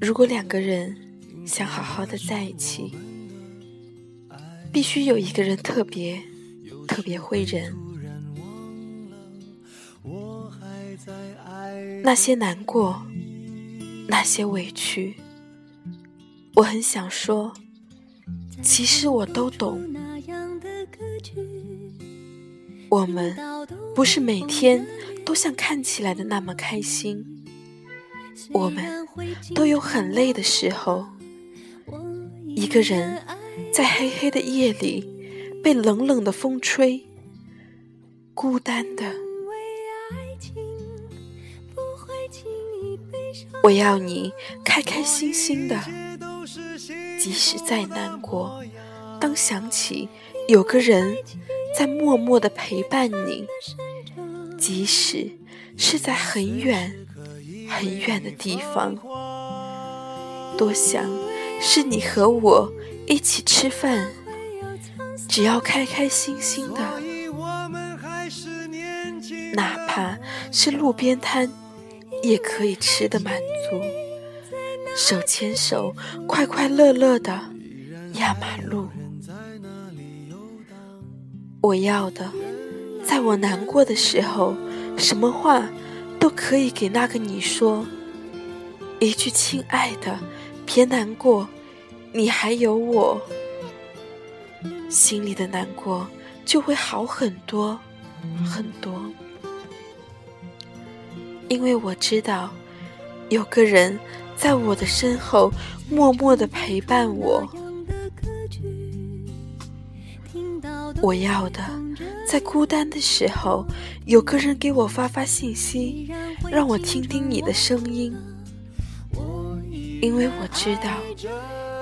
如果两个人想好好的在一起，必须有一个人特别特别会忍。那些难过，那些委屈，我很想说，其实我都懂。我们不是每天都像看起来的那么开心，我们都有很累的时候。一个人在黑黑的夜里被冷冷的风吹，孤单的。我要你开开心心的，即使再难过，当想起有个人。在默默的陪伴你，即使是在很远很远的地方。多想是你和我一起吃饭，只要开开心心的，哪怕是路边摊，也可以吃的满足。手牵手，快快乐乐的压马路。我要的，在我难过的时候，什么话都可以给那个你说。一句“亲爱的，别难过，你还有我”，心里的难过就会好很多很多。因为我知道，有个人在我的身后默默的陪伴我。我要的，在孤单的时候，有个人给我发发信息，让我听听你的声音。因为我知道，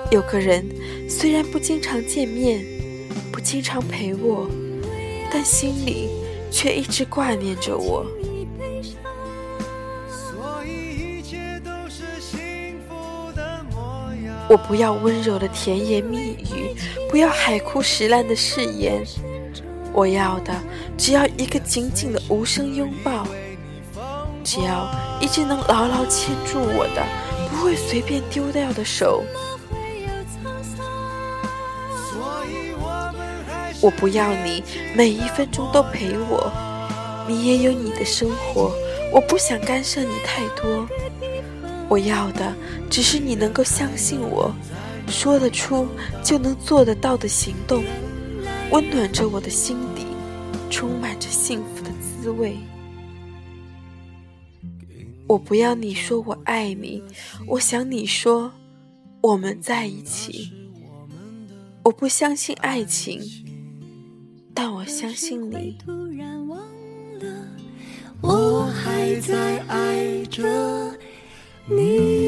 有个人虽然不经常见面，不经常陪我，但心里却一直挂念着我。我不要温柔的甜言蜜语，不要海枯石烂的誓言，我要的只要一个紧紧的无声拥抱，只要一只能牢牢牵住我的，不会随便丢掉的手。我不要你每一分钟都陪我，你也有你的生活，我不想干涉你太多。我要的只是你能够相信我，说得出就能做得到的行动，温暖着我的心底，充满着幸福的滋味。我不要你说我爱你，我想你说我们在一起。我不相信爱情，但我相信你。我还在爱着你。